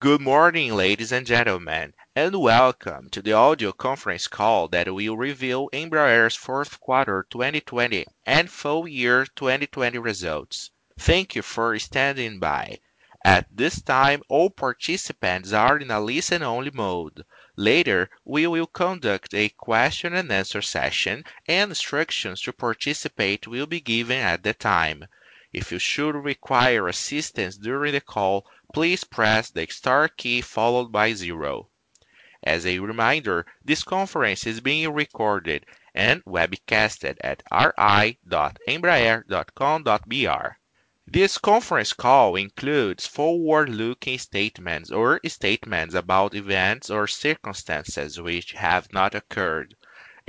Good morning, ladies and gentlemen, and welcome to the audio conference call that will reveal Embraer's fourth quarter 2020 and full year 2020 results. Thank you for standing by. At this time, all participants are in a listen-only mode. Later, we will conduct a question and answer session, and instructions to participate will be given at the time. If you should require assistance during the call, please press the star key followed by zero. As a reminder, this conference is being recorded and webcasted at ri.embraer.com.br. This conference call includes forward-looking statements or statements about events or circumstances which have not occurred.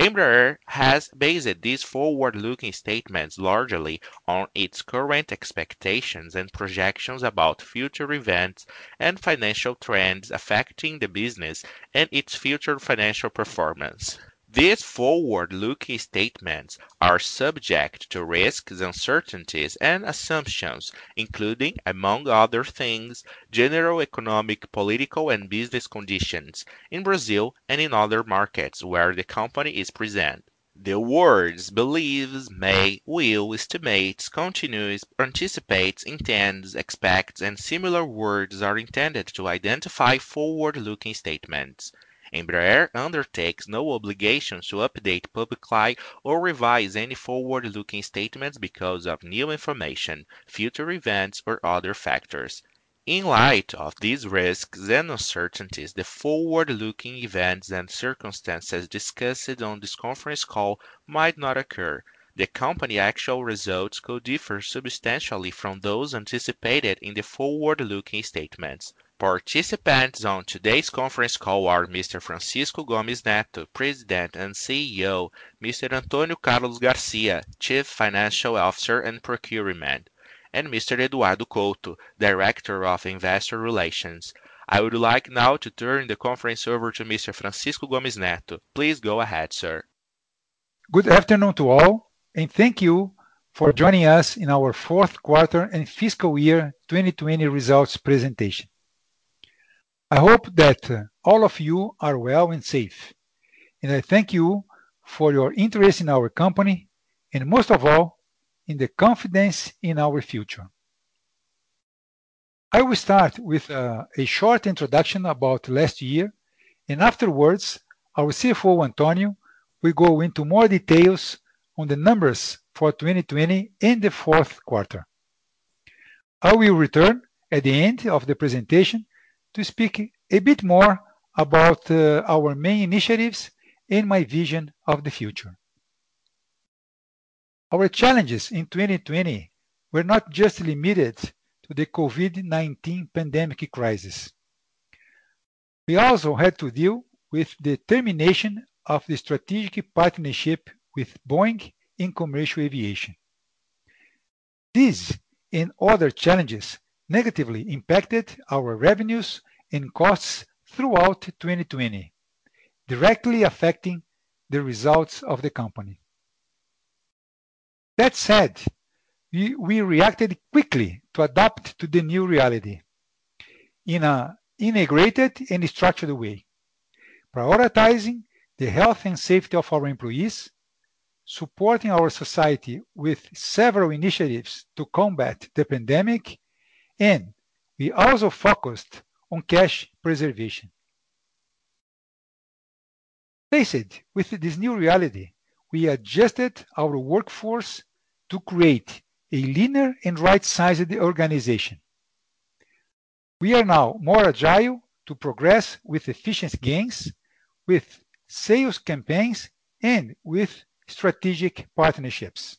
Embraer has based these forward-looking statements largely on its current expectations and projections about future events and financial trends affecting the business and its future financial performance. These forward-looking statements are subject to risks, uncertainties, and assumptions, including, among other things, general economic, political, and business conditions in Brazil and in other markets where the company is present. The words believes, may, will, estimates, continues, anticipates, intends, expects, and similar words are intended to identify forward-looking statements. Embraer undertakes no obligation to update publicly or revise any forward-looking statements because of new information, future events, or other factors. In light of these risks and uncertainties, the forward-looking events and circumstances discussed on this conference call might not occur. The company actual results could differ substantially from those anticipated in the forward-looking statements. Participants on today's conference call are Mr. Francisco Gomes Neto, President and CEO, Mr. Antônio Carlos Garcia, Chief Financial Officer and Procurement, and Mr. Eduardo Couto, Director of Investor Relations. I would like now to turn the conference over to Mr. Francisco Gomes Neto. Please go ahead, sir. Good afternoon to all, and thank you for joining us in our fourth quarter and fiscal year 2020 results presentation. I hope that uh, all of you are well and safe, and I thank you for your interest in our company, and most of all, in the confidence in our future. I will start with uh, a short introduction about last year, and afterwards, our CFO, Antônio, will go into more details on the numbers for 2020 and the fourth quarter. I will return at the end of the presentation to speak a bit more about uh, our main initiatives and my vision of the future. Our challenges in 2020 were not just limited to the COVID-19 pandemic crisis. We also had to deal with the termination of the strategic partnership with Boeing in commercial aviation. These and other challenges negatively impacted our revenues and costs throughout 2020, directly affecting the results of the company. That said, we reacted quickly to adapt to the new reality in an integrated and structured way, prioritizing the health and safety of our employees, supporting our society with several initiatives to combat the pandemic, and we also focused on cash preservation. Faced with this new reality, we adjusted our workforce to create a leaner and right-sized organization. We are now more agile to progress with efficiency gains, with sales campaigns, and with strategic partnerships.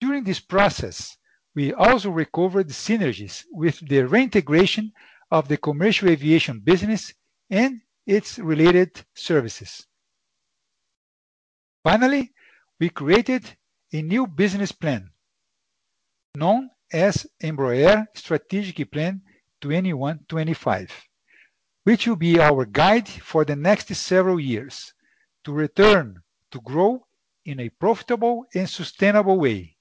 During this process, we also recovered synergies with the reintegration of the commercial aviation business and its related services. Finally, we created a new business plan known as Embraer Strategic Plan 21-25, which will be our guide for the next several years to return to grow in a profitable and sustainable way,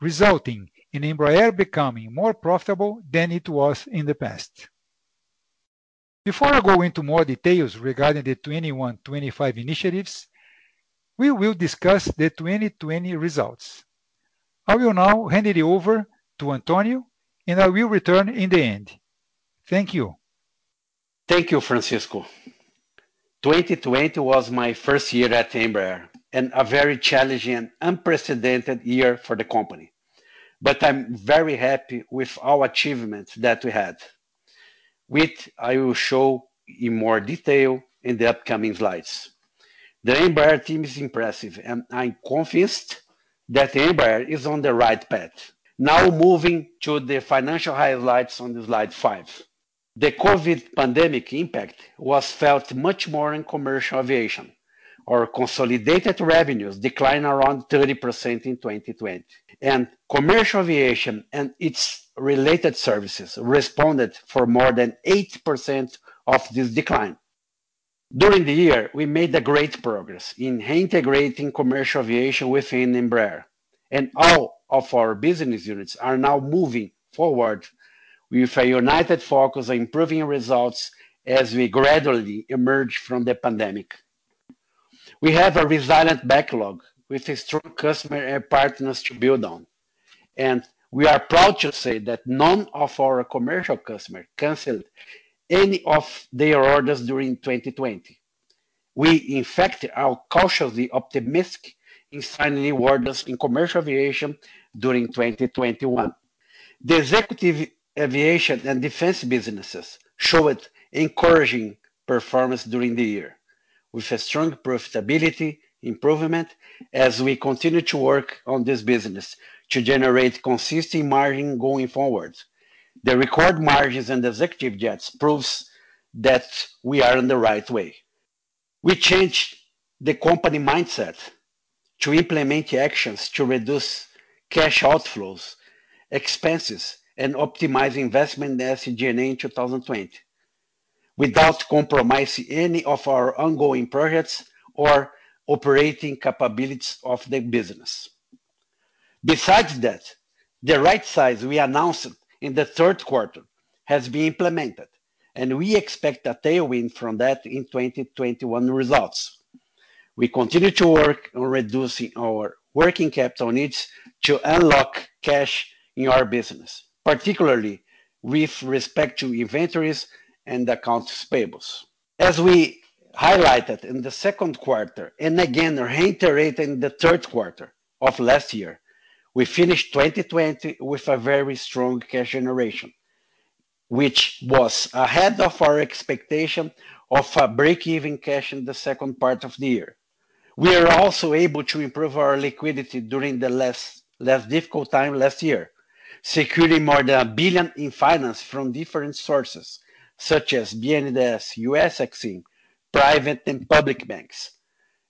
resulting in Embraer becoming more profitable than it was in the past. Before I go into more details regarding the 2021-2025 initiatives, we will discuss the 2020 results. I will now hand it over to Antonio, and I will return in the end. Thank you. Thank you, Francisco. 2020 was my first year at Embraer and a very challenging and unprecedented year for the company. But I'm very happy with our achievements that we had, which I will show in more detail in the upcoming slides. The Embraer team is impressive, and I'm convinced that Embraer is on the right path. Now moving to the financial highlights on slide five. The COVID pandemic impact was felt much more in commercial aviation. Our consolidated revenues declined around 30% in 2020, and commercial aviation and its related services responded for more than 8% of this decline. During the year, we made a great progress in integrating commercial aviation within Embraer, and all of our business units are now moving forward with a united focus on improving results as we gradually emerge from the pandemic. We have a resilient backlog with a strong customer and partners to build on, and we are proud to say that none of our commercial customers canceled any of their orders during 2020. We, in fact, are cautiously optimistic in signing new orders in commercial aviation during 2021. The executive aviation and defense businesses showed encouraging performance during the year, with a strong profitability improvement as we continue to work on this business to generate consistent margin going forward. The record margins in the executive jets proves that we are on the right way. We changed the company mindset to implement actions to reduce cash outflows, expenses, and optimize investment in SG&A in 2020 without compromising any of our ongoing projects or operating capabilities of the business. Besides that, the right size we announced in the third quarter has been implemented, and we expect a tailwind from that in 2021 results. We continue to work on reducing our working capital needs to unlock cash in our business, particularly with respect to inventories and accounts payables. As we highlighted in the second quarter, and again reiterated in the third quarter of last year, we finished 2020 with a very strong cash generation, which was ahead of our expectation of a break-even cash in the second part of the year. We are also able to improve our liquidity during the less difficult time last year, securing more than 1 billion in finance from different sources, such as BNDES, US EXIM, private and public banks,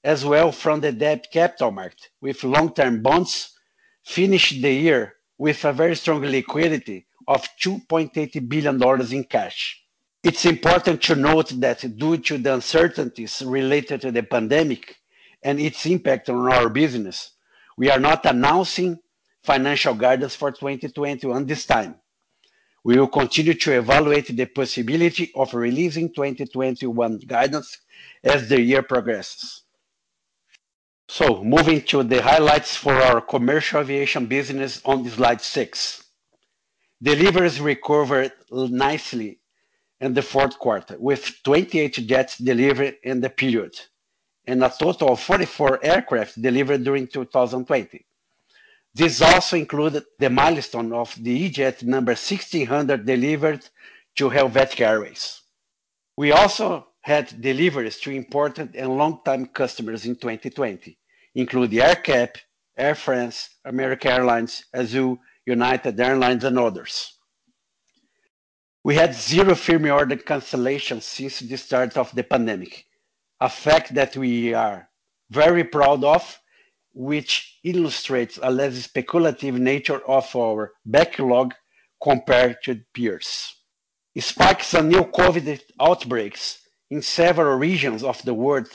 as well from the debt capital market with long-term bonds, finished the year with a very strong liquidity of $2.8 billion in cash. It's important to note that due to the uncertainties related to the pandemic and its impact on our business, we are not announcing financial guidance for 2021 this time. We will continue to evaluate the possibility of releasing 2021 guidance as the year progresses. So, moving to the highlights for our commercial aviation business on slide six. Deliveries recovered nicely in the fourth quarter, with 28 jets delivered in the period, and a total of 44 aircraft delivered during 2020. This also included the milestone of the E-Jet number 1600 delivered to Helvetic Airways. We also had deliveries to important and long-time customers in 2020, including AerCap, Air France, American Airlines, Azul, United Airlines, and others. We had zero firm order cancellations since the start of the pandemic, a fact that we are very proud of, which illustrates a less speculative nature of our backlog compared to peers. Spikes in new COVID outbreaks in several regions of the world,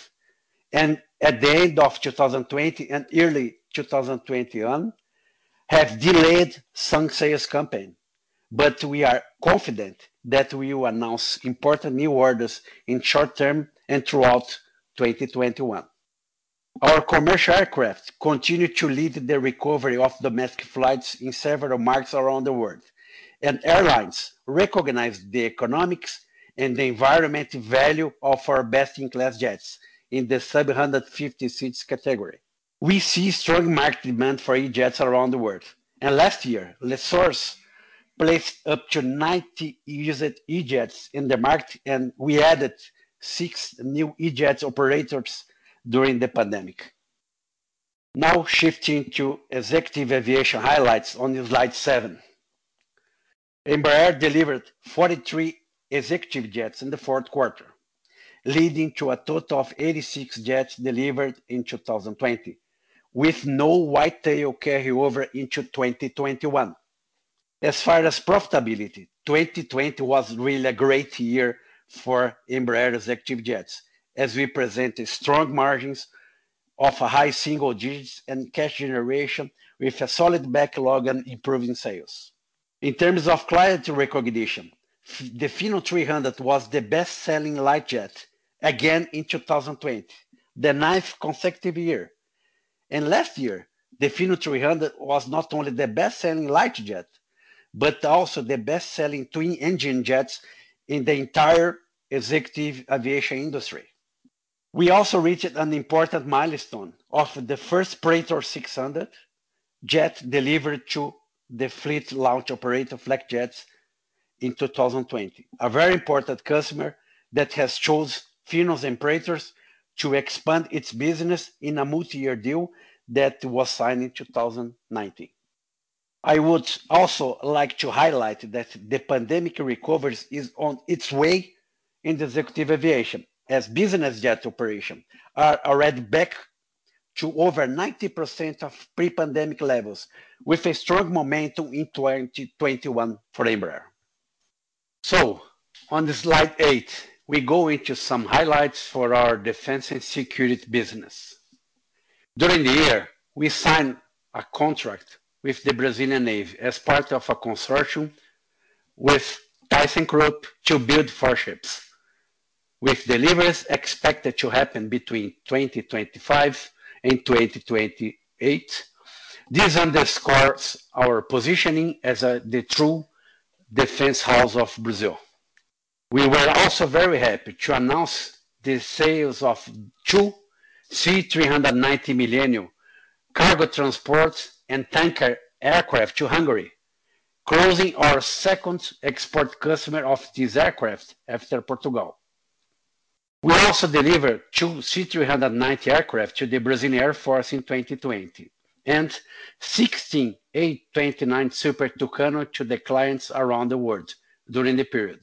and at the end of 2020 and early 2021, have delayed some sales campaign, but we are confident that we will announce important new orders in short term and throughout 2021. Our commercial aircraft continue to lead the recovery of domestic flights in several markets around the world, and airlines recognize the economics and the environmental value of our best-in-class jets in the sub-150 seats category. We see strong market demand for E-Jets around the world, and last year, lessors placed up to 90 used E-Jets in the market, and we added six new E-Jets operators during the pandemic. Now shifting to executive aviation highlights on slide seven. Embraer delivered 43 executive jets in the fourth quarter, leading to a total of 86 jets delivered in 2020, with no white-tail carryover into 2021. As far as profitability, 2020 was really a great year for Embraer executive jets, as we presented strong margins of a high single digits and cash generation with a solid backlog and improving sales. In terms of client recognition, the Phenom 300 was the best-selling light jet again in 2020, the ninth consecutive year. And last year, the Phenom 300 was not only the best-selling light jet, but also the best-selling twin-engine jets in the entire executive aviation industry. We also reached an important milestone of the first Praetor 600 jet delivered to the fleet launch operator Flexjet in 2020, a very important customer that has chose Phenoms and Praetors to expand its business in a multi-year deal that was signed in 2019. I would also like to highlight that the pandemic recovery is on its way in the executive aviation, as business jet operation are already back to over 90% of pre-pandemic levels, with a strong momentum in 2021 for Embraer. So, on slide eight, we go into some highlights for our defense and security business. During the year, we signed a contract with the Brazilian Navy as part of a consortium with ThyssenKrupp to build four ships, with deliveries expected to happen between 2025 and 2028. This underscores our positioning as the true defense house of Brazil. We were also very happy to announce the sales of two C-390 Millennium cargo transport and tanker aircraft to Hungary, closing our second export customer of this aircraft after Portugal. We also delivered two C-390 aircraft to the Brazilian Air Force in 2020, and 16 A320 Super Tucano to the clients around the world during the period.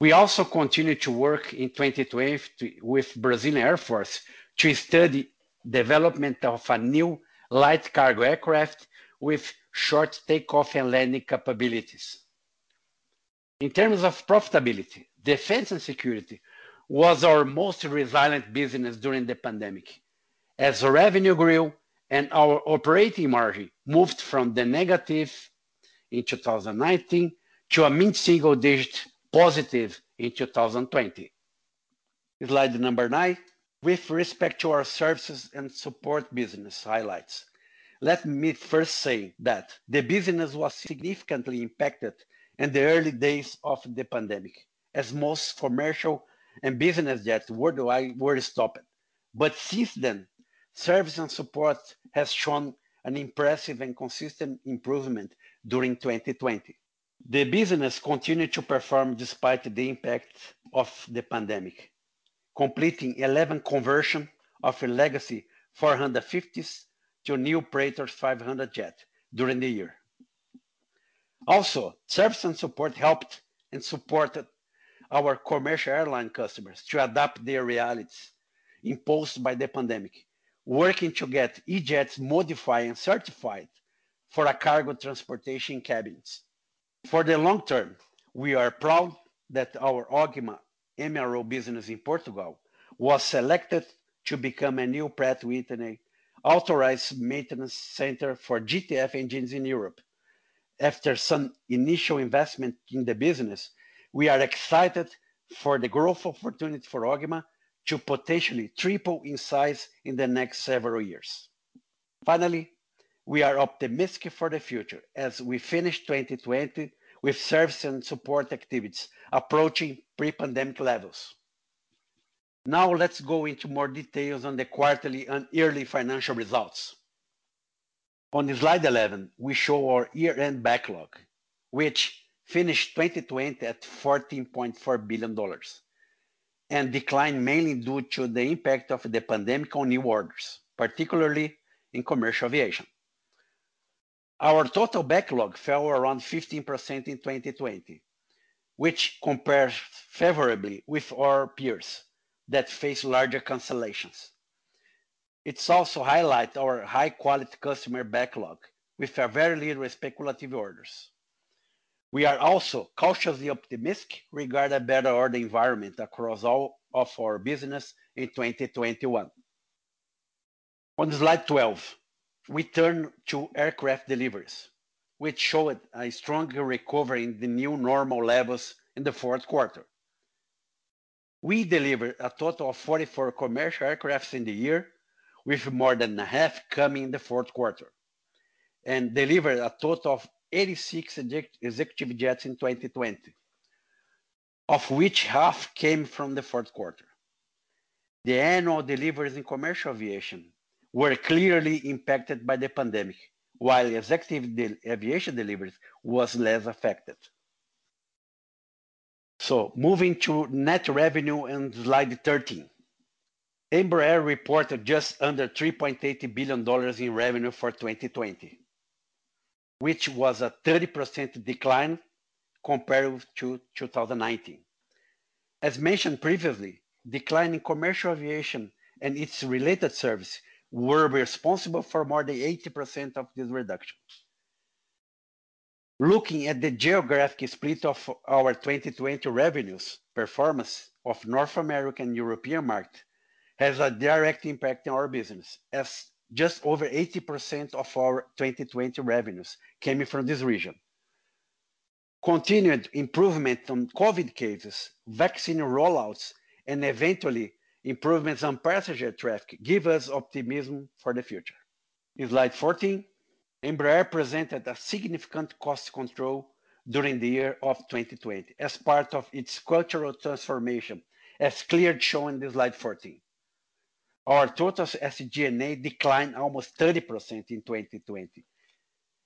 We also continued to work in 2020 with Brazilian Air Force to study development of a new light cargo aircraft with short takeoff and landing capabilities. In terms of profitability, defense and security was our most resilient business during the pandemic, as revenue grew and our operating margin moved from the negative in 2019 to a mid-single digit positive in 2020. Slide number nine. With respect to our services and support business highlights, let me first say that the business was significantly impacted in the early days of the pandemic, as most commercial and business jets worldwide were stopped. But since then, service and support has shown an impressive and consistent improvement during 2020. The business continued to perform despite the impact of the pandemic, completing 11 conversion of a legacy 450s to new Praetor 500 jet during the year. Also, service and support helped and supported our commercial airline customers to adapt their realities imposed by the pandemic, working to get E-Jets modified and certified for a cargo transportation cabins. For the long term, we are proud that our OGMA MRO business in Portugal was selected to become a new Pratt Whitney authorized maintenance center for GTF engines in Europe. After some initial investment in the business, we are excited for the growth opportunity for Ogma to potentially triple in size in the next several years. Finally, we are optimistic for the future as we finish 2020 with service and support activities approaching pre-pandemic levels. Now let's go into more details on the quarterly and yearly financial results. On slide 11, we show our year-end backlog, which finished 2020 at $14.4 billion and declined mainly due to the impact of the pandemic on new orders, particularly in commercial aviation. Our total backlog fell around 15% in 2020, which compares favorably with our peers that face larger cancellations. It also highlights our high-quality customer backlog with a very little speculative orders. We are also cautiously optimistic regarding a better order environment across all of our business in 2021. On slide 12, we turn to aircraft deliveries, which showed a stronger recovery in the new normal levels in the fourth quarter. We delivered a total of 44 commercial aircraft in the year, with more than half coming in the fourth quarter, and delivered a total of 86 executive jets in 2020, of which half came from the fourth quarter. The annual deliveries in commercial aviation were clearly impacted by the pandemic, while executive aviation deliveries was less affected. So moving to net revenue on slide 13. Embraer reported just under $3.8 billion in revenue for 2020, which was a 30% decline compared to 2019. As mentioned previously, decline in commercial aviation and its related service were responsible for more than 80% of this reduction. Looking at the geographic split of our 2020 revenues performance of North American and European market has a direct impact on our business, as just over 80% of our 2020 revenues came from this region. Continued improvement on COVID cases, vaccine rollouts, and eventually improvements on passenger traffic give us optimism for the future. In slide 14, Embraer presented a significant cost control during the year of 2020 as part of its cultural transformation, as clearly shown in slide 14. Our total SG&A declined almost 30% in 2020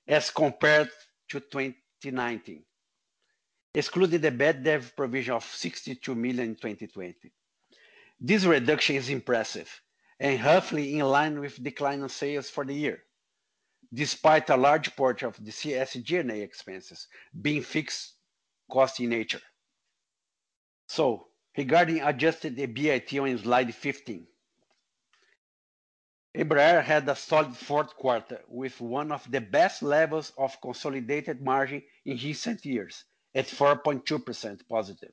as compared to 2019, excluding the bad debt provision of 62 million in 2020. This reduction is impressive and roughly in line with decline in sales for the year, despite a large portion of the SG&A expenses being fixed cost in nature. So, regarding adjusted EBIT on slide 15. Embraer had a solid fourth quarter with one of the best levels of consolidated margin in recent years at 4.2% positive.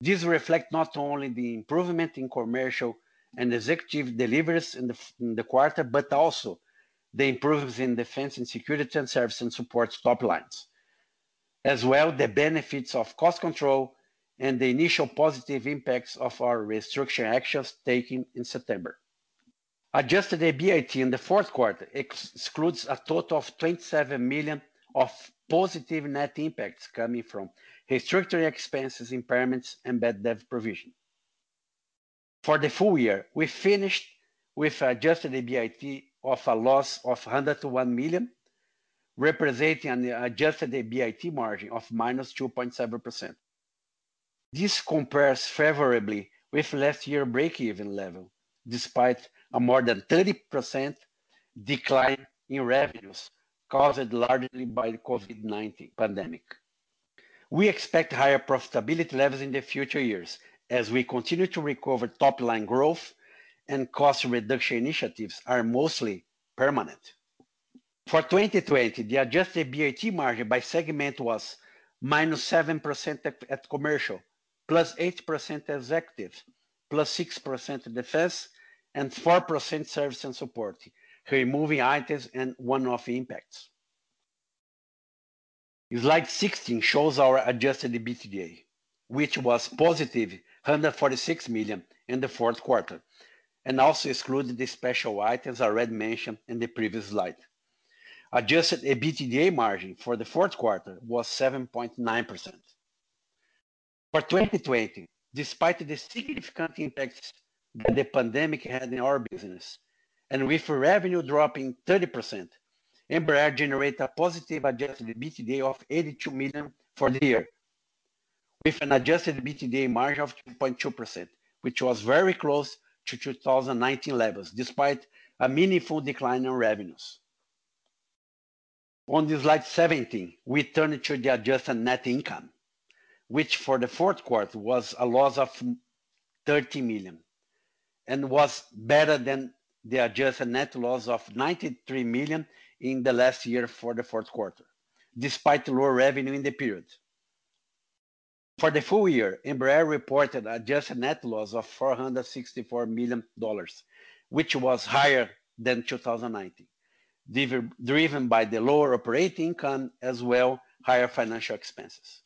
This reflects not only the improvement in commercial and executive deliveries in the quarter, but also the improvements in defense and security and service and support top lines. As well, the benefits of cost control and the initial positive impacts of our restructuring actions taken in September. Adjusted EBIT in the fourth quarter excludes a total of 27 million of positive net impacts coming from restructuring expenses, impairments, and bad debt provision. For the full year, we finished with adjusted EBIT of a loss of 101 million, representing an adjusted EBIT margin of -2.7%. This compares favorably with last year break-even level, despite a more than 30% decline in revenues caused largely by the COVID-19 pandemic. We expect higher profitability levels in the future years as we continue to recover top-line growth and cost reduction initiatives are mostly permanent. For 2020, the adjusted EBIT margin by segment was -7% at commercial, +8% executive, +6% defense, and 4% service and support, removing items and one-off impacts. Slide 16 shows our adjusted EBITDA, which was 146 million in the fourth quarter, and also excluded the special items already mentioned in the previous slide. Adjusted EBITDA margin for the fourth quarter was 7.9%. For 2020, despite the significant impacts that the pandemic had in our business, and with revenue dropping 30%, Embraer generated a positive adjusted EBITDA of 82 million for the year, with an adjusted EBITDA margin of 2.2%, which was very close to 2019 levels, despite a meaningful decline in revenues. On slide 17, we turn to the adjusted net income, which for the fourth quarter was a loss of $30 million and was better than the adjusted net loss of 93 million in the last year for the fourth quarter, despite lower revenue in the period. For the full year, Embraer reported adjusted net loss of $464 million, which was higher than 2019, driven by the lower operating income as well higher financial expenses.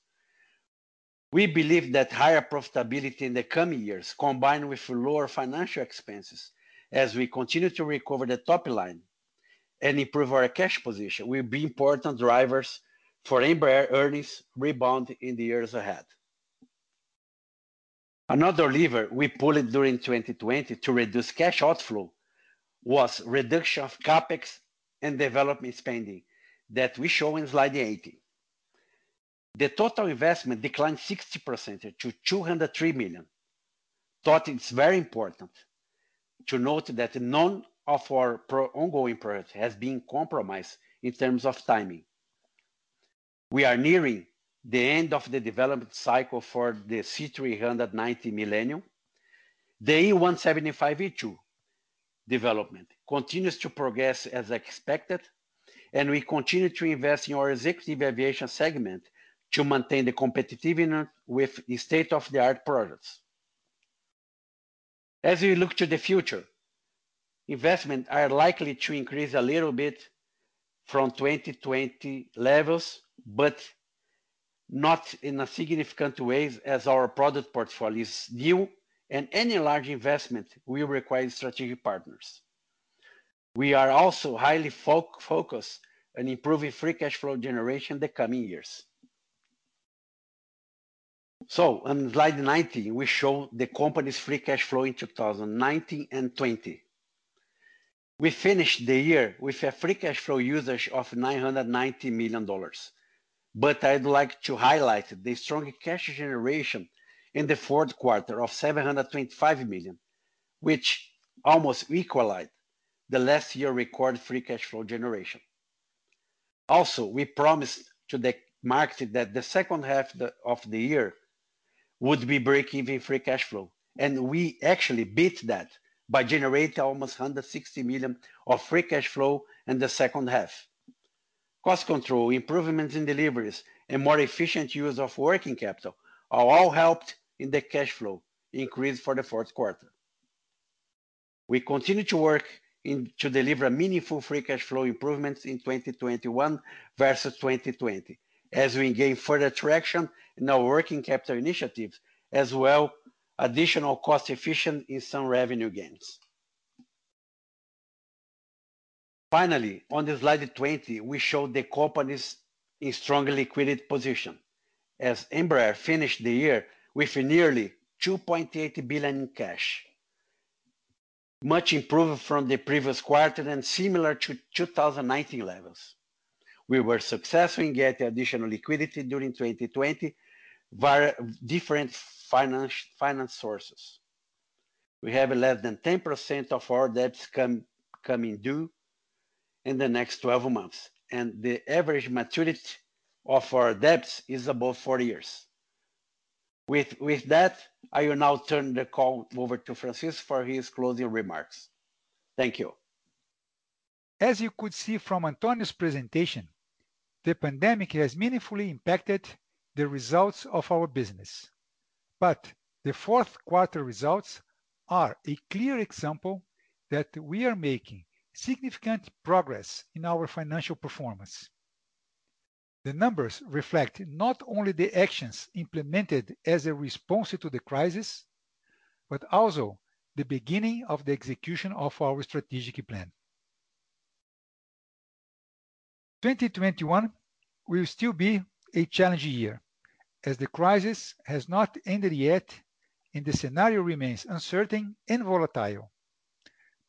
We believe that higher profitability in the coming years, combined with lower financial expenses as we continue to recover the top line and improve our cash position, will be important drivers for Embraer earnings rebound in the years ahead. Another lever we pulled during 2020 to reduce cash outflow was reduction of CapEx and development spending that we show in slide 18. The total investment declined 60% to 203 million. Thought it's very important to note that none of our ongoing projects has been compromised in terms of timing. We are nearing the end of the development cycle for the C390 Millennium. The E175-E2 development continues to progress as expected, and we continue to invest in our executive aviation segment to maintain the competitiveness with state-of-the-art products. As we look to the future, investment are likely to increase a little bit from 2020 levels, but not in a significant way as our product portfolio is new and any large investment will require strategic partners. We are also highly focused on improving free cash flow generation in the coming years. So on slide 19, we show the company's free cash flow in 2019 and 2020. We finished the year with a free cash flow usage of $990 million. But I'd like to highlight the strong cash generation in the fourth quarter of 725 million, which almost equalized the last year record free cash flow generation. Also, we promised to the market that the second half of the year would be break-even free cash flow, and we actually beat that by generating almost 160 million of free cash flow in the second half. Cost control, improvements in deliveries, and more efficient use of working capital all helped in the cash flow increase for the fourth quarter. We continue to work in to deliver meaningful free cash flow improvements in 2021 versus 2020 as we gain further traction in our working capital initiatives, as well additional cost efficient in some revenue gains. Finally, on slide 20, we show the company's strong liquidity position as Embraer finished the year with nearly 2.8 billion in cash, much improved from the previous quarter and similar to 2019 levels. We were successful in getting additional liquidity during 2020 via different finance sources. We have less than 10% of our debts coming due in the next 12 months, and the average maturity of our debts is above four years. With that, I will now turn the call over to Francisco for his closing remarks. Thank you. As you could see from Antonio's presentation, the pandemic has meaningfully impacted the results of our business. But the fourth quarter results are a clear example that we are making significant progress in our financial performance. The numbers reflect not only the actions implemented as a response to the crisis, but also the beginning of the execution of our strategic plan. 2021 will still be a challenging year as the crisis has not ended yet and the scenario remains uncertain and volatile.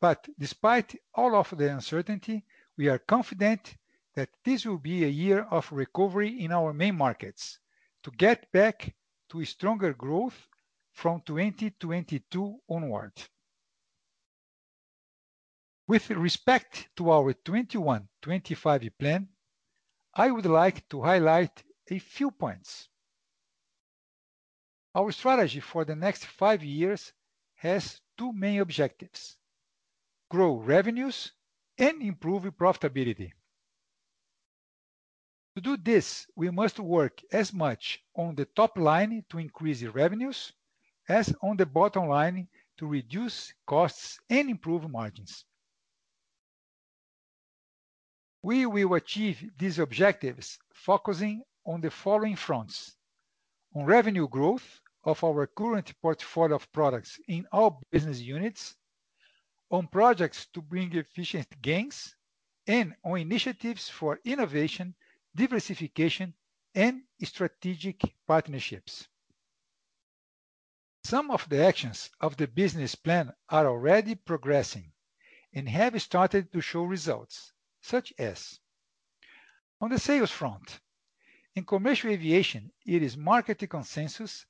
But despite all of the uncertainty, we are confident that this will be a year of recovery in our main markets to get back to stronger growth from 2022 onward. With respect to our 2021-2025 plan, I would like to highlight a few points. Our strategy for the next five years has two main objectives: grow revenues and improve profitability. To do this, we must work as much on the top line to increase revenues as on the bottom line to reduce costs and improve margins. We will achieve these objectives focusing on the following fronts. On revenue growth of our current portfolio of products in all business units, on projects to bring efficient gains, and on initiatives for innovation, diversification, and strategic partnerships. Some of the actions of the business plan are already progressing and have started to show results, such as on the sales front. In commercial aviation, it is market consensus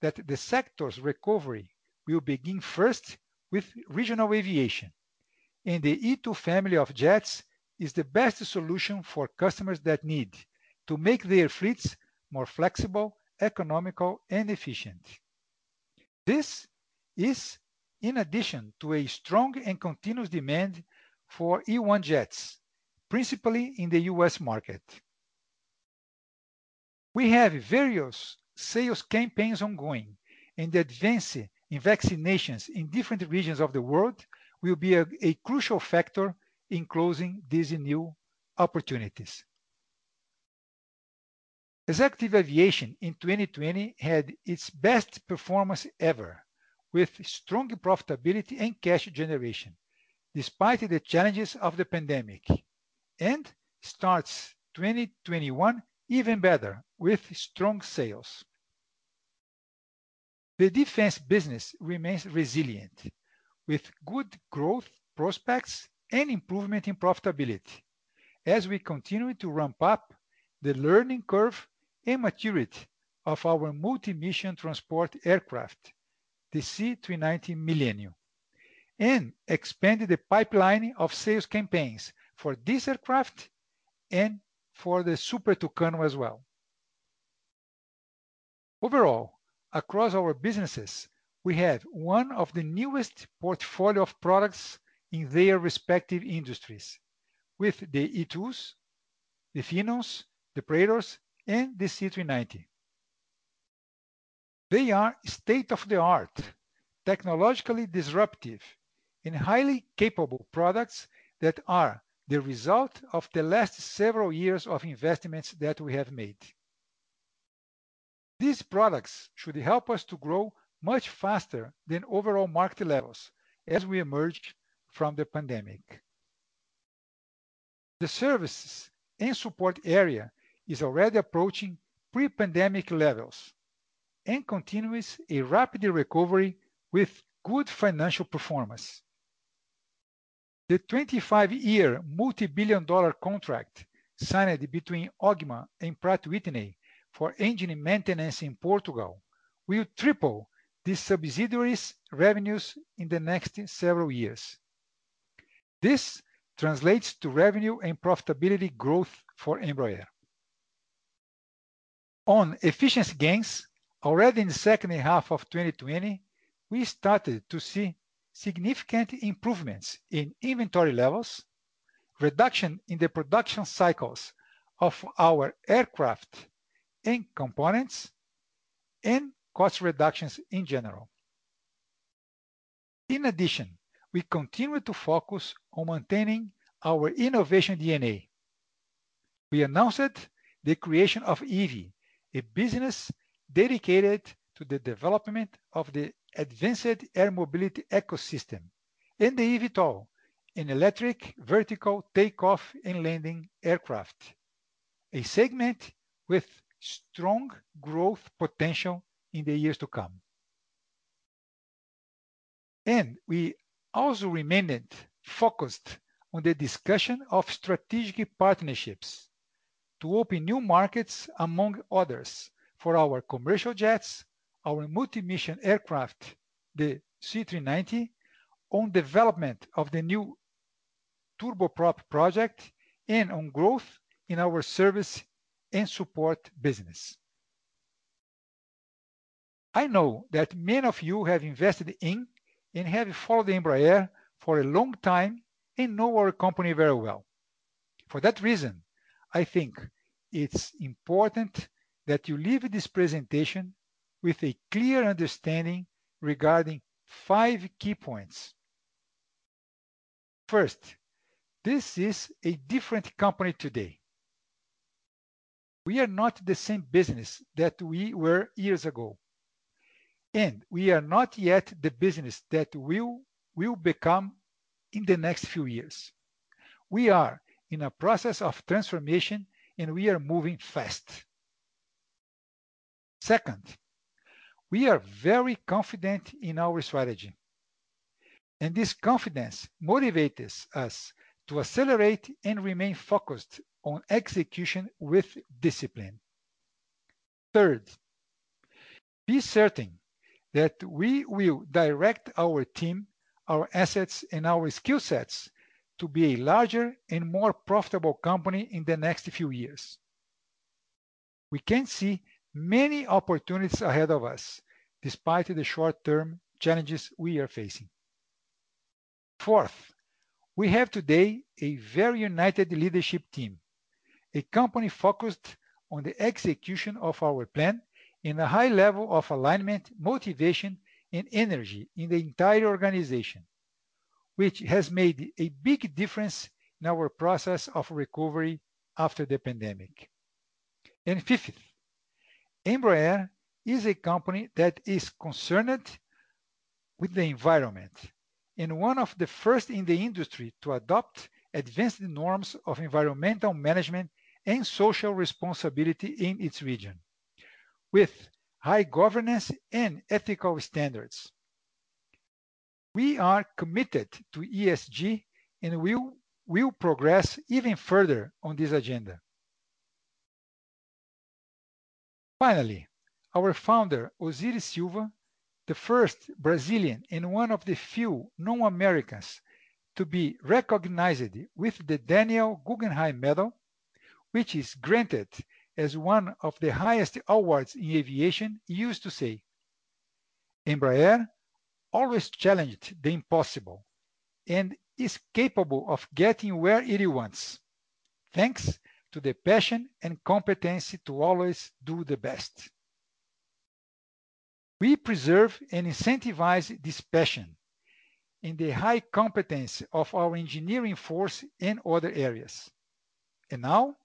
that the sector's recovery will begin first with regional aviation, and the E2 family of jets is the best solution for customers that need to make their fleets more flexible, economical, and efficient. This is in addition to a strong and continuous demand for E1 jets, principally in the U.S. market. We have various sales campaigns ongoing, and the advance in vaccinations in different regions of the world will be a crucial factor in closing these new opportunities. Executive aviation in 2020 had its best performance ever, with strong profitability and cash generation despite the challenges of the pandemic, and starts 2021 even better with strong sales. The defense business remains resilient, with good growth prospects and improvement in profitability as we continue to ramp up the learning curve and maturity of our multi-mission transport aircraft, the C-390 Millennium, and expand the pipeline of sales campaigns for this aircraft and for the Super Tucano as well. Overall, across our businesses, we have one of the newest portfolio of products in their respective industries with the E2s, the Phenoms, the Praetors, and the C-390. They are state-of-the-art, technologically disruptive, and highly capable products that are the result of the last several years of investments that we have made. These products should help us to grow much faster than overall market levels as we emerge from the pandemic. The services and support area is already approaching pre-pandemic levels and continues a rapid recovery with good financial performance. The 25-year multi-billion-dollar contract signed between Ogma and Pratt & Whitney for engine maintenance in Portugal will triple this subsidiary's revenues in the next several years. This translates to revenue and profitability growth for Embraer. On efficiency gains, already in the second half of 2020, we started to see significant improvements in inventory levels, reduction in the production cycles of our aircraft and components, and cost reductions in general. In addition, we continue to focus on maintaining our innovation DNA. We announced the creation of EV, a business dedicated to the development of the advanced air mobility ecosystem, and the eVTOL, an electric vertical takeoff and landing aircraft, a segment with strong growth potential in the years to come. And we also remained focused on the discussion of strategic partnerships to open new markets, among others, for our commercial jets, our multi-mission aircraft, the C390, on development of the new turboprop project, and on growth in our service and support business. I know that many of you have invested in and have followed Embraer for a long time and know our company very well. For that reason, I think it's important that you leave this presentation with a clear understanding regarding five key points. First, this is a different company today. We are not the same business that we were years ago, and we are not yet the business that we will become in the next few years. We are in a process of transformation, and we are moving fast. Second, we are very confident in our strategy, and this confidence motivates us to accelerate and remain focused on execution with discipline. Third, be certain that we will direct our team, our assets, and our skill sets to be a larger and more profitable company in the next few years. We can see many opportunities ahead of us despite the short-term challenges we are facing. Fourth, we have today a very united leadership team, a company focused on the execution of our plan and a high level of alignment, motivation, and energy in the entire organization, which has made a big difference in our process of recovery after the pandemic. Fifth, Embraer is a company that is concerned with the environment and one of the first in the industry to adopt advanced norms of environmental management and social responsibility in its region with high governance and ethical standards. We are committed to ESG, and we will progress even further on this agenda. Finally, our founder, Ozires Silva, the first Brazilian and one of the few non-Americans to be recognized with the Daniel Guggenheim Medal, which is granted as one of the highest awards in aviation, used to say, "Embraer always challenged the impossible and is capable of getting where it wants, thanks to the passion and competency to always do the best." We preserve and incentivize this passion in the high competence of our engineering force in other areas. And now,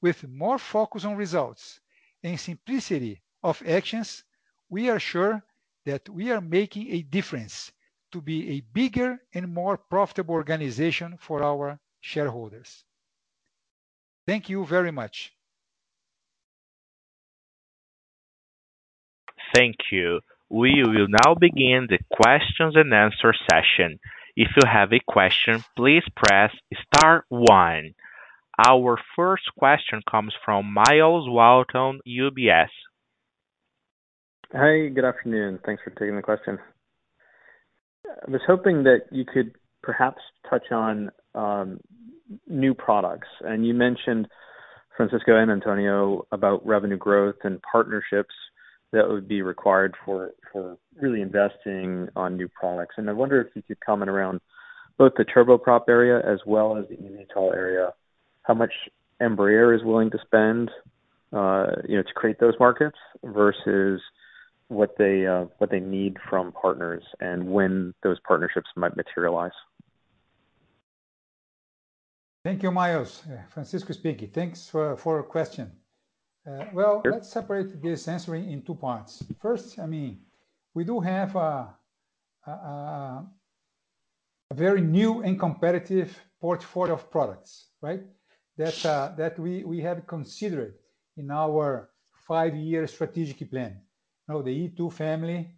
with more focus on results and simplicity of actions, we are sure that we are making a difference to be a bigger and more profitable organization for our shareholders. Thank you very much. Thank you. We will now begin the questions and answer session. If you have a question, please press star one. Our first question comes from Myles Walton, UBS. Hi, good afternoon. Thanks for taking the question. I was hoping that you could perhaps touch on um, new products. And you mentioned, Francisco and Antonio, about revenue growth and partnerships that would be required for for really investing on new products. And I wonder if you could comment around both the turboprop area as well as the eVTOL area, how much Embraer is willing to spend you know, to create those markets versus what they uh, what they need from partners and when those partnerships might materialize. Thank you, Myles. Uh, Francisco speaking. Thanks for, for your question. Uh, well, sure. let's separate this answering in two parts. First, I mean, we do have a, a, a, very new and competitive portfolio of products, right? That uh, that we we have considered in our five-year strategic plan. You know, the E2 family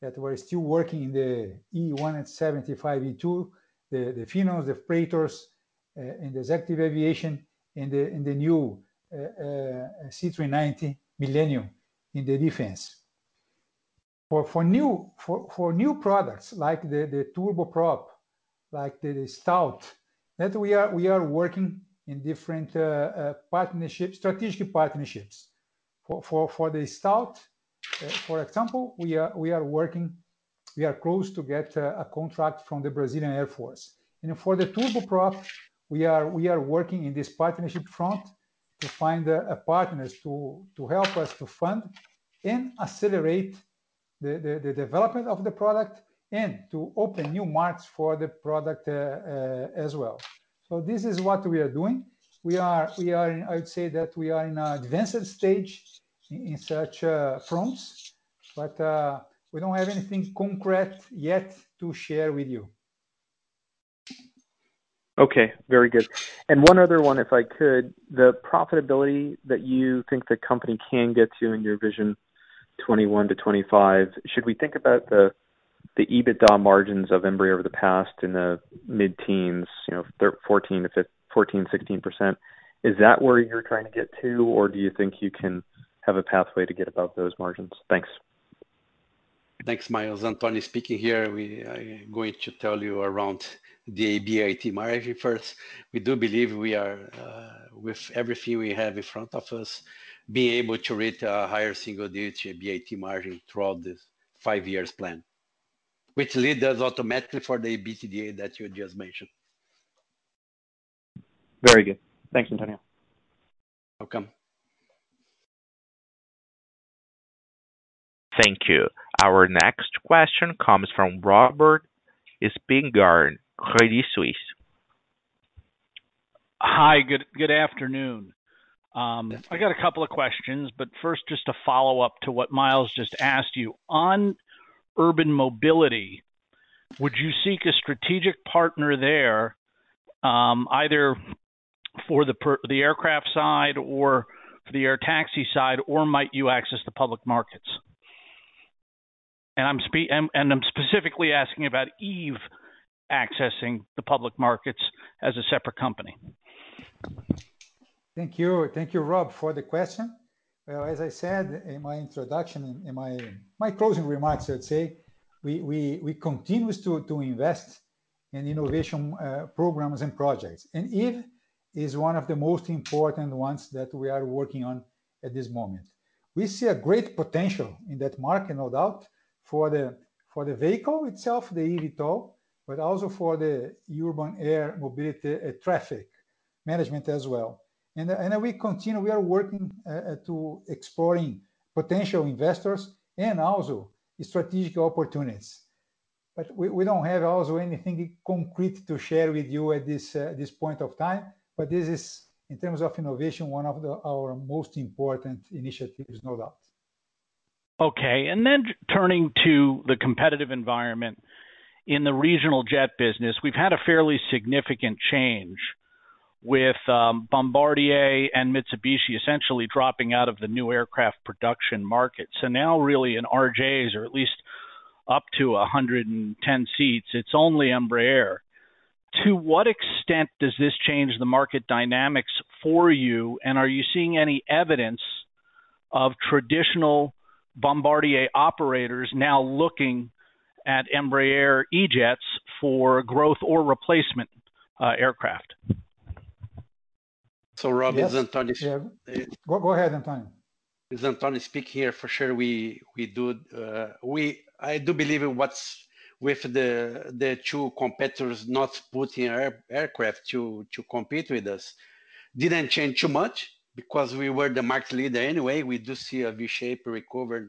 that we're still working in the E175 E2, the the Phenoms, the uh, Uh, in the executive aviation, in the in the new uh, uh, C390 Millennium in the defense. For for new for, for new products like the the turboprop, like the, the Stout, that we are we are working in different uh, uh, partnerships, strategic partnerships. For for for the Stout, for example, we are we are working we are close to get a, contract from the Brazilian Air Force. And for the turboprop, we are we are working in this partnership front to find uh, partners to to help us to fund and accelerate the, the, the, development of the product and to open new markets for the product uh, uh, as well. So this is what we are doing. We are we are in, I would say that we are in an advanced stage in, in such uh, fronts, but uh, we don't have anything concrete yet to share with you. Okay, very good. And one other one, if I could, the profitability that you think the company can get to in your vision 21 to 25, should we think about the the EBITDA margins of Embraer over the past in the mid-teens, you know, 14 to 15, 14, 16%? Is that where you're trying to get to, or do you think you can have a pathway to get above those margins? Thanks. Thanks, Myles. Antonio speaking here. We are going to tell you around the EBIT margin first. We do believe we are, uh, with everything we have in front of us, being able to reach a higher single-digit EBIT margin throughout this five years plan, which leads us automatically for the EBITDA that you just mentioned. Very good. Thanks, Antonio. Welcome. Thank you. Our next question comes from Robert Spingarn Credit Suisse. Hi, good good afternoon. Um, I got a couple of questions, but first, just a follow up to what Myles just asked you on urban mobility. Would you seek a strategic partner there, um, either for the aircraft side or for the air taxi side, or might you access the public markets? And I'm specifically asking about Eve accessing the public markets as a separate company? Thank you. Thank you, Rob, for the question. Well, as I said in my introduction, in my my closing remarks, I'd say, we continue to invest in innovation uh, programs and projects, and Eve is one of the most important ones that we are working on at this moment. We see a great potential in that market, no doubt, for the for the vehicle itself, the eVTOL, but also for the urban air mobility uh, traffic management as well. And, and we continue, we are working uh, to exploring potential investors and also strategic opportunities. But we, we don't have also anything concrete to share with you at this, uh, this point of time. But this is, in terms of innovation, one of the, our most important initiatives, no doubt. Okay, and then turning to the competitive environment, in the regional jet business, we've had a fairly significant change with um, Bombardier and Mitsubishi essentially dropping out of the new aircraft production market. So now, really, in RJs, or at least up to 110 seats, it's only Embraer. To what extent does this change the market dynamics for you? And are you seeing any evidence of traditional Bombardier operators now looking at Embraer E-Jets for growth or replacement uh, aircraft. So, Rob, yes. is Antonio? Yeah. Go, go ahead, Antonio. Is Antonio speak here? For sure, we we do. Uh, we I do believe in what's with the the two competitors not putting air, aircraft to to compete with us didn't change too much because we were the market leader anyway. We do see a V-shaped recovery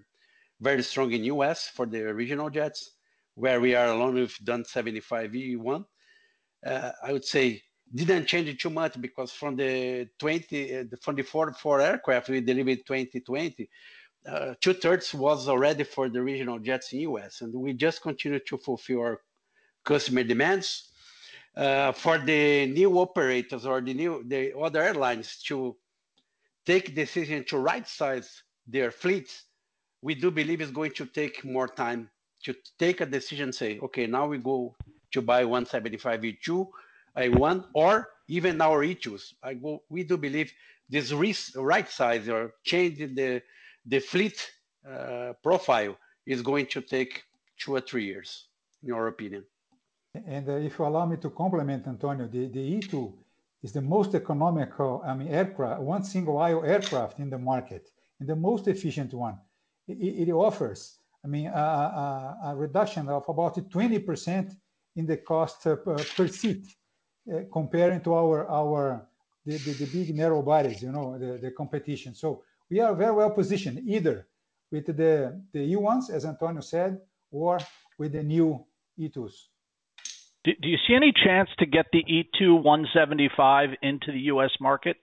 very strong in U.S. for the regional jets, where we are alone with done 75 E1. Uh, I would say didn't change too much because from the 20 uh, from the 44 aircraft we delivered 2020 uh, two thirds was already for the regional jets in US and we just continue to fulfill our customer demands uh, for the new operators or the new the other airlines to take decision to right size their fleets we do believe it's going to take more time to take a decision say okay now we go to buy 175 E2 a1 or even our E2s. I go, we do believe this risk, right size or changing the, the fleet uh, profile is going to take two or three years, in your opinion. And uh, if you allow me to complement, Antonio, the, the E2 is the most economical, I mean, aircraft, one single aisle aircraft in the market, and the most efficient one. It, it offers, I mean, a, a, a, reduction of about 20% in the cost uh, per seat. Uh, comparing to our our the, the, the, big narrow bodies, you know, the, the competition. So we are very well positioned either with the the E1s, as Antonio said, or with the new E2s. Do, do you see any chance to get the E2 175 into the U.S. market?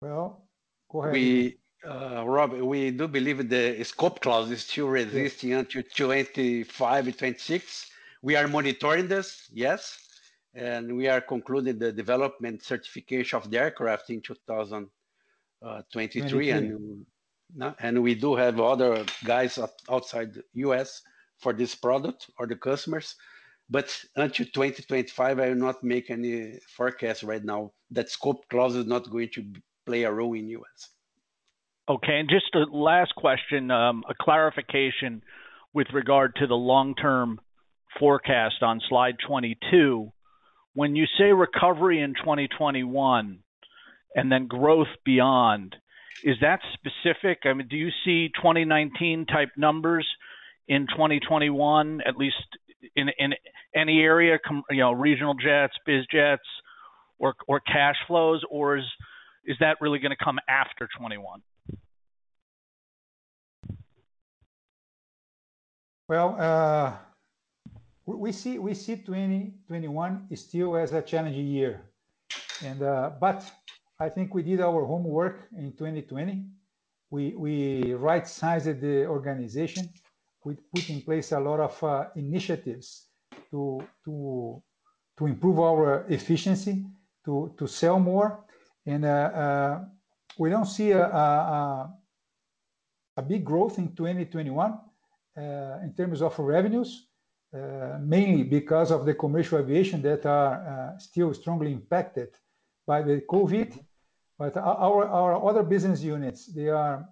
Well, go ahead. Uh, Rob, we do believe the scope clause is still resisting yes. until 25, 26 we are monitoring this, yes, and we are concluding the development certification of the aircraft in 2023, and and we do have other guys outside the U.S. for this product or the customers. But until 2025, I will not make any forecast right now. That scope clause is not going to play a role in U.S. Okay, and just a last question, um, a clarification with regard to the long-term forecast on slide 22, when you say recovery in 2021 and then growth beyond, is that specific? I mean, do you see 2019 type numbers in 2021, at least in any area, you know, regional jets, biz jets, or or cash flows, or is is that really going to come after 21? Well, uh, we see we see 2021 still as a challenging year, and uh, but I think we did our homework in 2020. We we right-sized the organization. We put in place a lot of uh, initiatives to to to improve our efficiency, to to sell more, and we don't see a, big growth in 2021 uh, in terms of revenues uh, mainly because of the commercial aviation that are uh, still strongly impacted by the COVID. But our, other business units, they are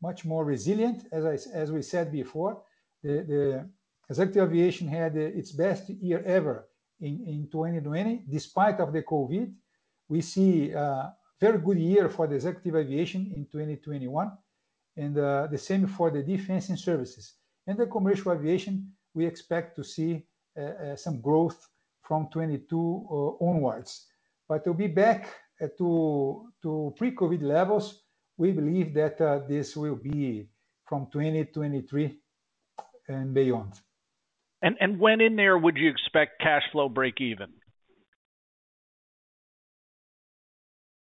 much more resilient. As, we said before, the, executive aviation had its best year ever in, in 2020, despite of the COVID. We see a very good year for the executive aviation in 2021, and uh, the same for the defense and services. And the commercial aviation we expect to see uh, uh, some growth from 22 uh, onwards. But to be back to, to pre-COVID levels, we believe that this will be from 2023 and beyond. And and when in there would you expect cash flow break even?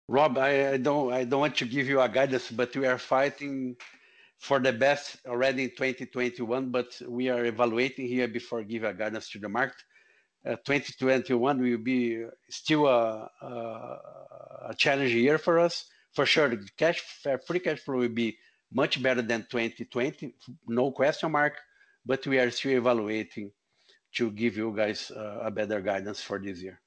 Rob, I, I, don't I don't want to give you a guidance, but we are fighting for the best already in 2021, but we are evaluating here before give a guidance to the market. Uh, 2021 will be still a, a, a challenging year for us. For sure, the free cash flow will be much better than 2020, no question mark. But we are still evaluating to give you guys uh, a better guidance for this year.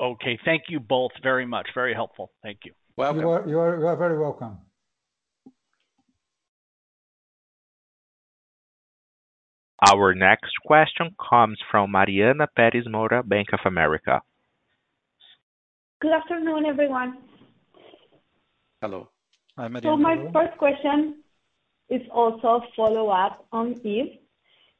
Okay, thank you both very much. Very helpful. Thank you. Welcome. You are, you are, you are very welcome. Our next question comes from Mariana Perez Mora, Bank of America. Good afternoon, everyone. Hello. Hi, Mariana. So my first question is also a follow-up on Eve.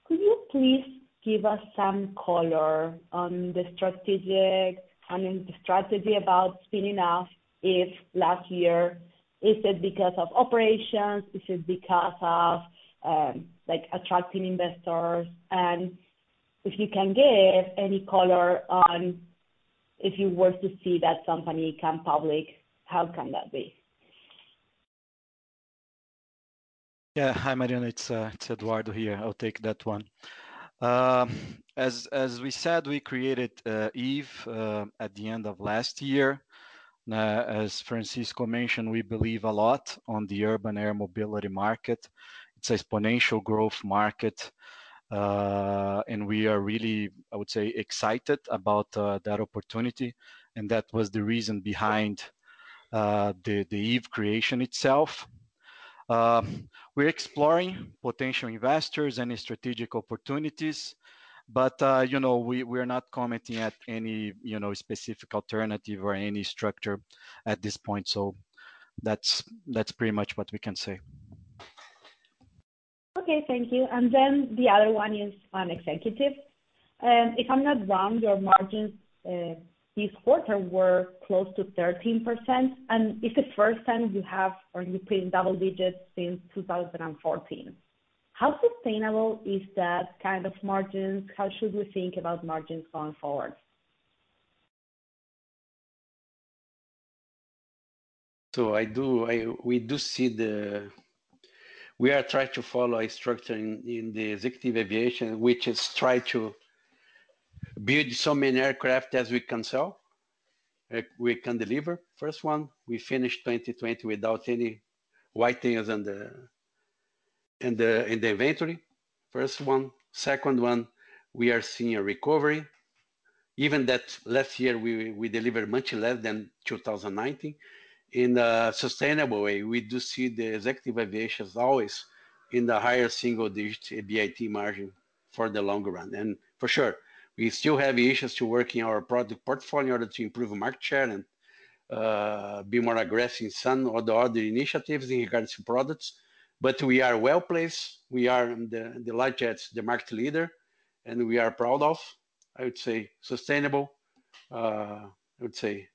Could you please give us some color on the strategic, I mean, the strategy about spinning off Eve last year Is it because of operations? Is it because of Um, attracting investors? And if you can give any color on if you were to see that company come public, how can that be? Yeah. Hi, Mariana. Uh, it's Eduardo here. I'll take that one. Um, as as we said, we created uh, Eve uh, at the end of last year. As Francisco mentioned, we believe a lot on the urban air mobility market. It's exponential growth market. Uh, and we are really, I would say, excited about uh, that opportunity, and that was the reason behind uh, the Eve creation itself. Um, we're exploring potential investors, and strategic opportunities, but you know we're not commenting at any you know specific alternative or any structure at this point. So that's that's pretty much what we can say. Okay, thank you. And then the other one is on executive. Um, if I'm not wrong, your margins uh, this quarter were close to 13%, and it's the first time you have or been in double digits since 2014. How sustainable is that kind of margins? How should we think about margins going forward? So I do I we are trying to follow a structure in the executive aviation, which is try to build so many aircraft as we can sell, uh, we can deliver. First one, we finished 2020 without any white tails in the in the inventory. First one. Second one, we are seeing a recovery. Even that last year, we, we delivered much less than 2019. In a sustainable way, we do see the executive aviation as always in the higher single-digit EBIT margin for the long run. And for sure, we still have issues to work in our product portfolio in order to improve market share and uh, be more aggressive in some of the other initiatives in regards to products. But we are well-placed. We are in the light jets, the market leader, and we are proud of, I would say, sustainable, uh, I would say,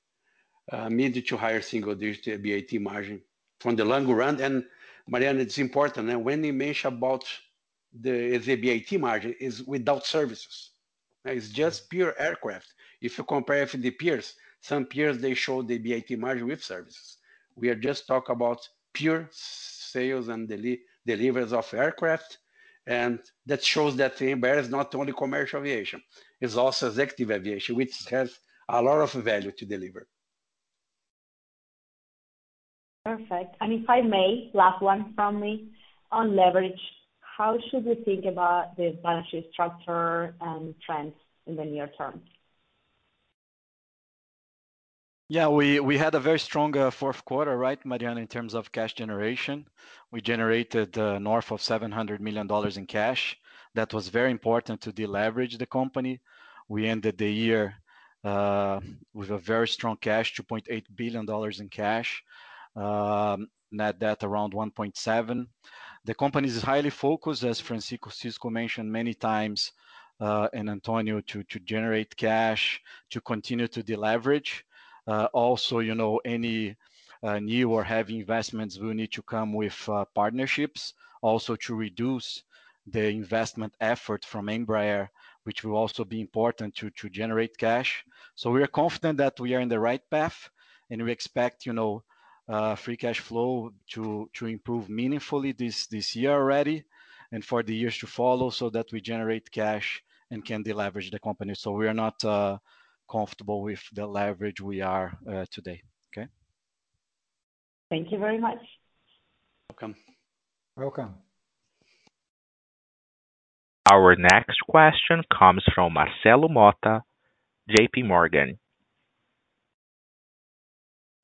Uh, mid to higher single-digit EBIT margin from the long run. And Mariana, it's important, when we mention about the EBIT margin is without services. It's just pure aircraft. If you compare with the peers, some peers, they show the EBIT margin with services. We are just talk about pure sales and deliveries of aircraft, and that shows that Embraer is not only commercial aviation, it's also executive aviation, which has a lot of value to deliver. Perfect. And if I may, last one from me. On leverage, how should we think about the balance sheet structure and trends in the near term? Yeah, we had a very strong uh, fourth quarter, right, Mariana, in terms of cash generation. We generated uh, north of $700 million in cash. That was very important to deleverage the company. We ended the year uh, with a very strong cash, $2.8 billion in cash. Um, net debt around $1.7 billion. The company is highly focused, as Francisco Cisco mentioned many times, uh, and Antonio, to generate cash, to continue to deleverage. Uh, also, you know, any uh, new or heavy investments will need to come with partnerships, also to reduce the investment effort from Embraer, which will also be important to generate cash. So we are confident that we are in the right path, and we expect Uh, free cash flow to to improve meaningfully this this year already and for the years to follow so that we generate cash and can deleverage the company. So we are not uh, comfortable with the leverage we are uh, today. Okay? Thank you very much. Welcome. Welcome. Our next question comes from Marcelo Motta, JPMorgan.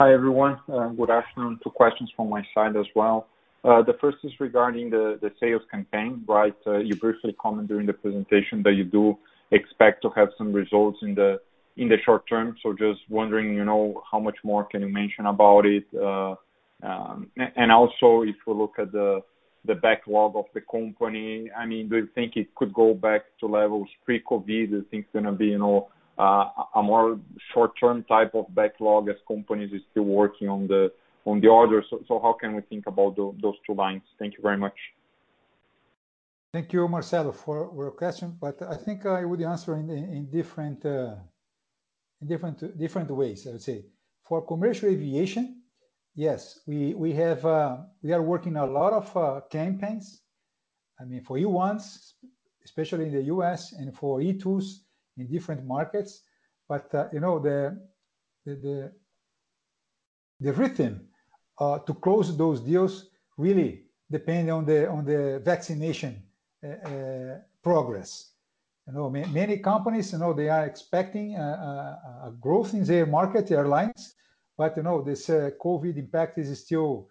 Hi, everyone. Uh, good afternoon. Two questions from my side as well. Uh, the first is regarding the sales campaign. Right? Uh, you briefly commented during the presentation that you do expect to have some results in the in the short term. So just wondering, you know, how much more can you mention about it? Um, and also, if we look at the the backlog of the company, I mean, do you think it could go back to levels pre-COVID? Do you think it's going to be a more short-term type of backlog as companies are still working on the other. How can we think about those two lines? Thank you very much. Thank you, Marcelo, for your question. But I think I would answer in uh, different ways, I would say. For commercial aviation, yes, we we uh, are working a lot of uh, campaigns. I mean, for E1s, especially in the U.S., and for E2s in different markets. But uh, you know the the the, the rhythm to close those deals really depend on the on the vaccination progress. You know many companies, you know, they are expecting a growth in their market airlines, but you know, this COVID impact is still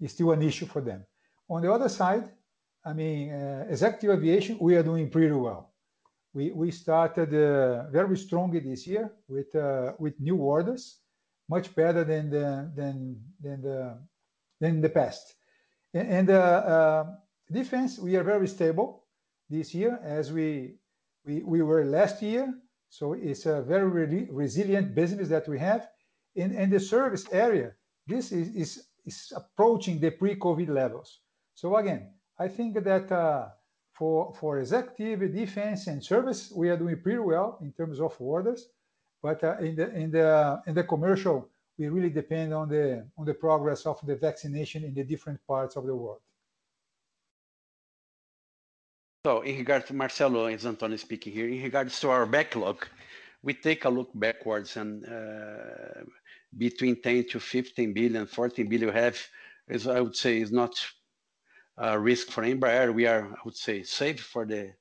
is still an issue for them. On the other side, I mean, uh, executive aviation, we are doing pretty well. We started uh, very strongly this year with uh, with new orders, much better than the past. And uh, defense, we are very stable this year as we we were last year. So it's a very resilient business that we have. In the service area, this is approaching the pre-COVID levels. So again, I think that for for executive, defense, and service, we are doing pretty well in terms of orders. But uh, in the commercial, we really depend on the on the progress of the vaccination in the different parts of the world. So in regards to Marcelo, it's Antonio speaking here. In regards to our backlog, we take a look backwards and between 10 billion-15 billion, 14 billion we have, as I would say, is not risk for Embraer. We are, I would say, safe for the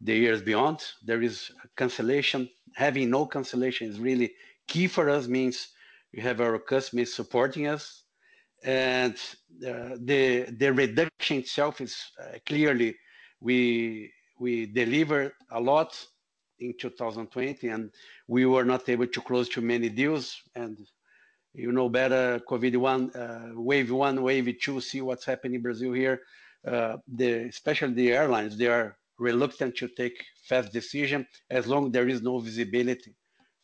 the years beyond. There is cancellation. Having no cancellation is really key for us, means we have our customers supporting us. And uh, the the reduction itself is uh, clearly, we we delivered a lot in 2020, and we were not able to close too many deals. You know better, COVID one, uh, wave one, wave two, see what's happening in Brazil here. Uh, especially the airlines, they are reluctant to take fast decision as long there is no visibility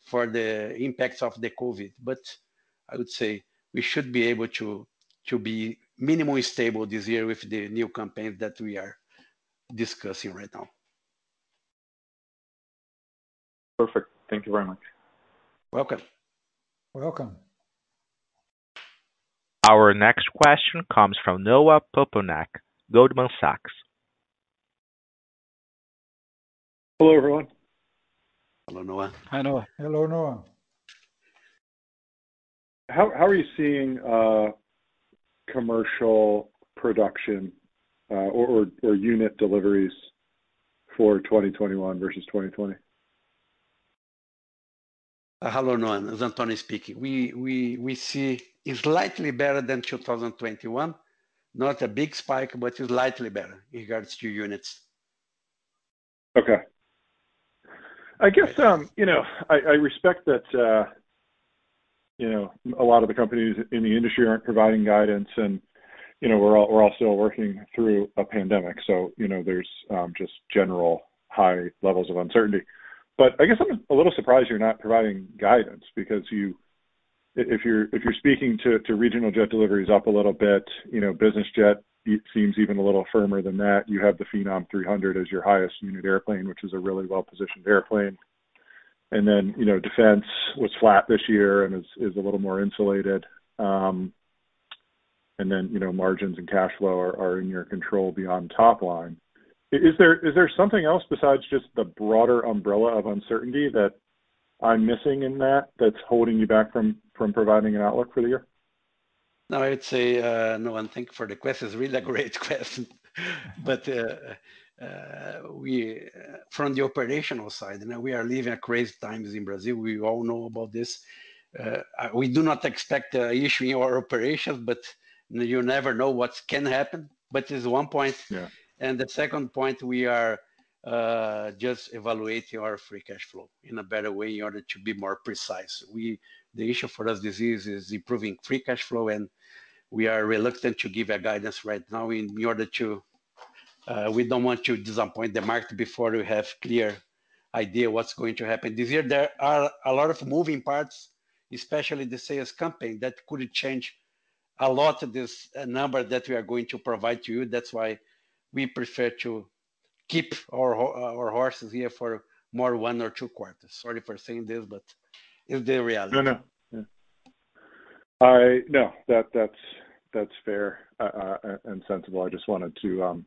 for the impacts of the COVID. But I would say we should be able to be minimally stable this year with the new campaign that we are discussing right now. Perfect. Thank you very much. Welcome. Welcome. Our next question comes from Noah Poponak, Goldman Sachs. Hello, everyone. Hello, Noah. Hi, Noah. Hello, Noah. How are you seeing uh, commercial production uh, or unit deliveries for 2021 versus 2020? Uh, hello, Noah. It's Antonio speaking. We see it's slightly better than 2021. Not a big spike, but it's slightly better in regards to units. Okay. I guess, um, you know, I respect that uh, you know, a lot of the companies in the industry aren't providing guidance and you know, we're we're all still working through a pandemic. So, you know, there's just general high levels of uncertainty. But I guess I'm a little surprised you're not providing guidance because if you're if you're speaking to to regional jet deliveries up a little bit, you know, business jet seems even a little firmer than that. You have the Phenom 300 as your highest unit airplane, which is a really well-positioned airplane. And then, you know, defense was flat this year and is is a little more insulated. Um, and then, you know, margins and cash flow are in your control beyond top line. Is there is there something else besides just the broader umbrella of uncertainty that I'm missing in that that's holding you back from from providing an outlook for the year? No, I'd say, uh, Noah, thank you for the question. It's really a great question. But uh, uh, we, from the operational side, we are living a crazy times in Brazil. We all know about this. We do not expect an issue in our operations, but you never know what can happen. But it's one point. Yeah. And the second point, we are just evaluating our free cash flow in a better way in order to be more precise. We the issue for us this year is improving free cash flow, and we are reluctant to give a guidance right now. In order to uh, we don't want to disappoint the market before we have clear idea what's going to happen this year. There are a lot of moving parts, especially the sales campaign, that could change a lot of this number that we are going to provide to you. That's why we prefer to keep our our horses here for more one or two quarters. Sorry for saying this, but it's the reality. No, no. Yeah. I no, that that's that's fair uh, uh, and sensible. I just wanted to, um,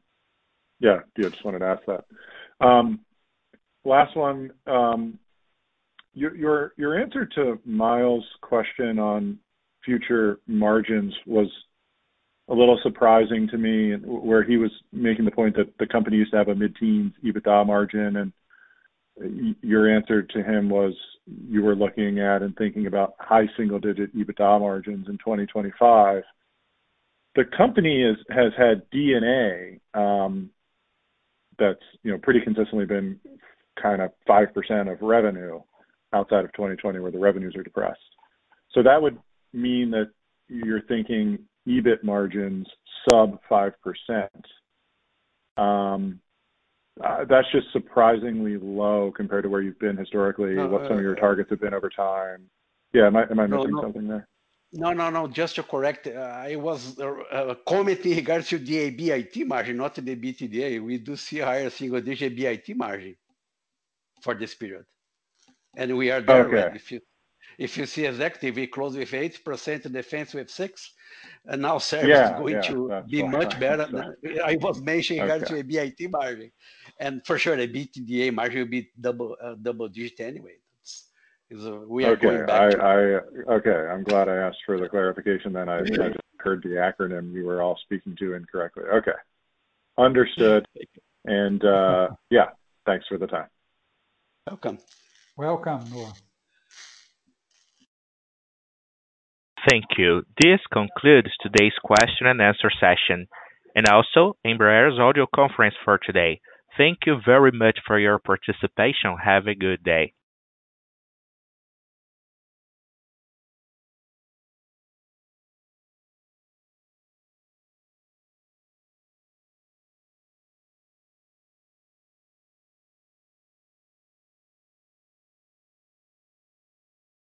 yeah, yeah, just wanted to ask that. Um, last one. Um, your your your answer to Myles' question on future margins was a little surprising to me, where he was making the point that the company used to have a mid-teens EBITDA margin, and your answer to him was you were looking at and thinking about high single-digit EBITDA margins in 2025. The company has had D&A um, that's, you know, pretty consistently been kind of 5% of revenue outside of 2020, where the revenues are depressed. So that would mean that you're thinking EBIT margins sub 5%. Um, uh, that's just surprisingly low compared to where you've been historically, what some of your uh, targets have been over time. Yeah. Am I missing something there? No, no, no. Just to correct, uh, I was commenting in regards to the EBIT margin, not the EBITDA. We do see higher single-digit EBIT margin for this period, and we are there. If you see executive, we closed with 8%, and defense with 6 and now service yeah, is going yeah, to be much better. Sure. I was mentioning okay. regarding to EBIT margin, and for sure the EBITDA margin will be double uh, double digit anyway. It's, it's a, we are okay. going back. I, I okay. I'm glad I asked for the clarification. Then I, I just heard the acronym you were all speaking to incorrectly. Okay, understood. And uh, yeah, thanks for the time. Welcome. Welcome, Noah. Thank you. This concludes today's question and answer session, and also Embraer's audio conference for today. Thank you very much for your participation. Have a good day.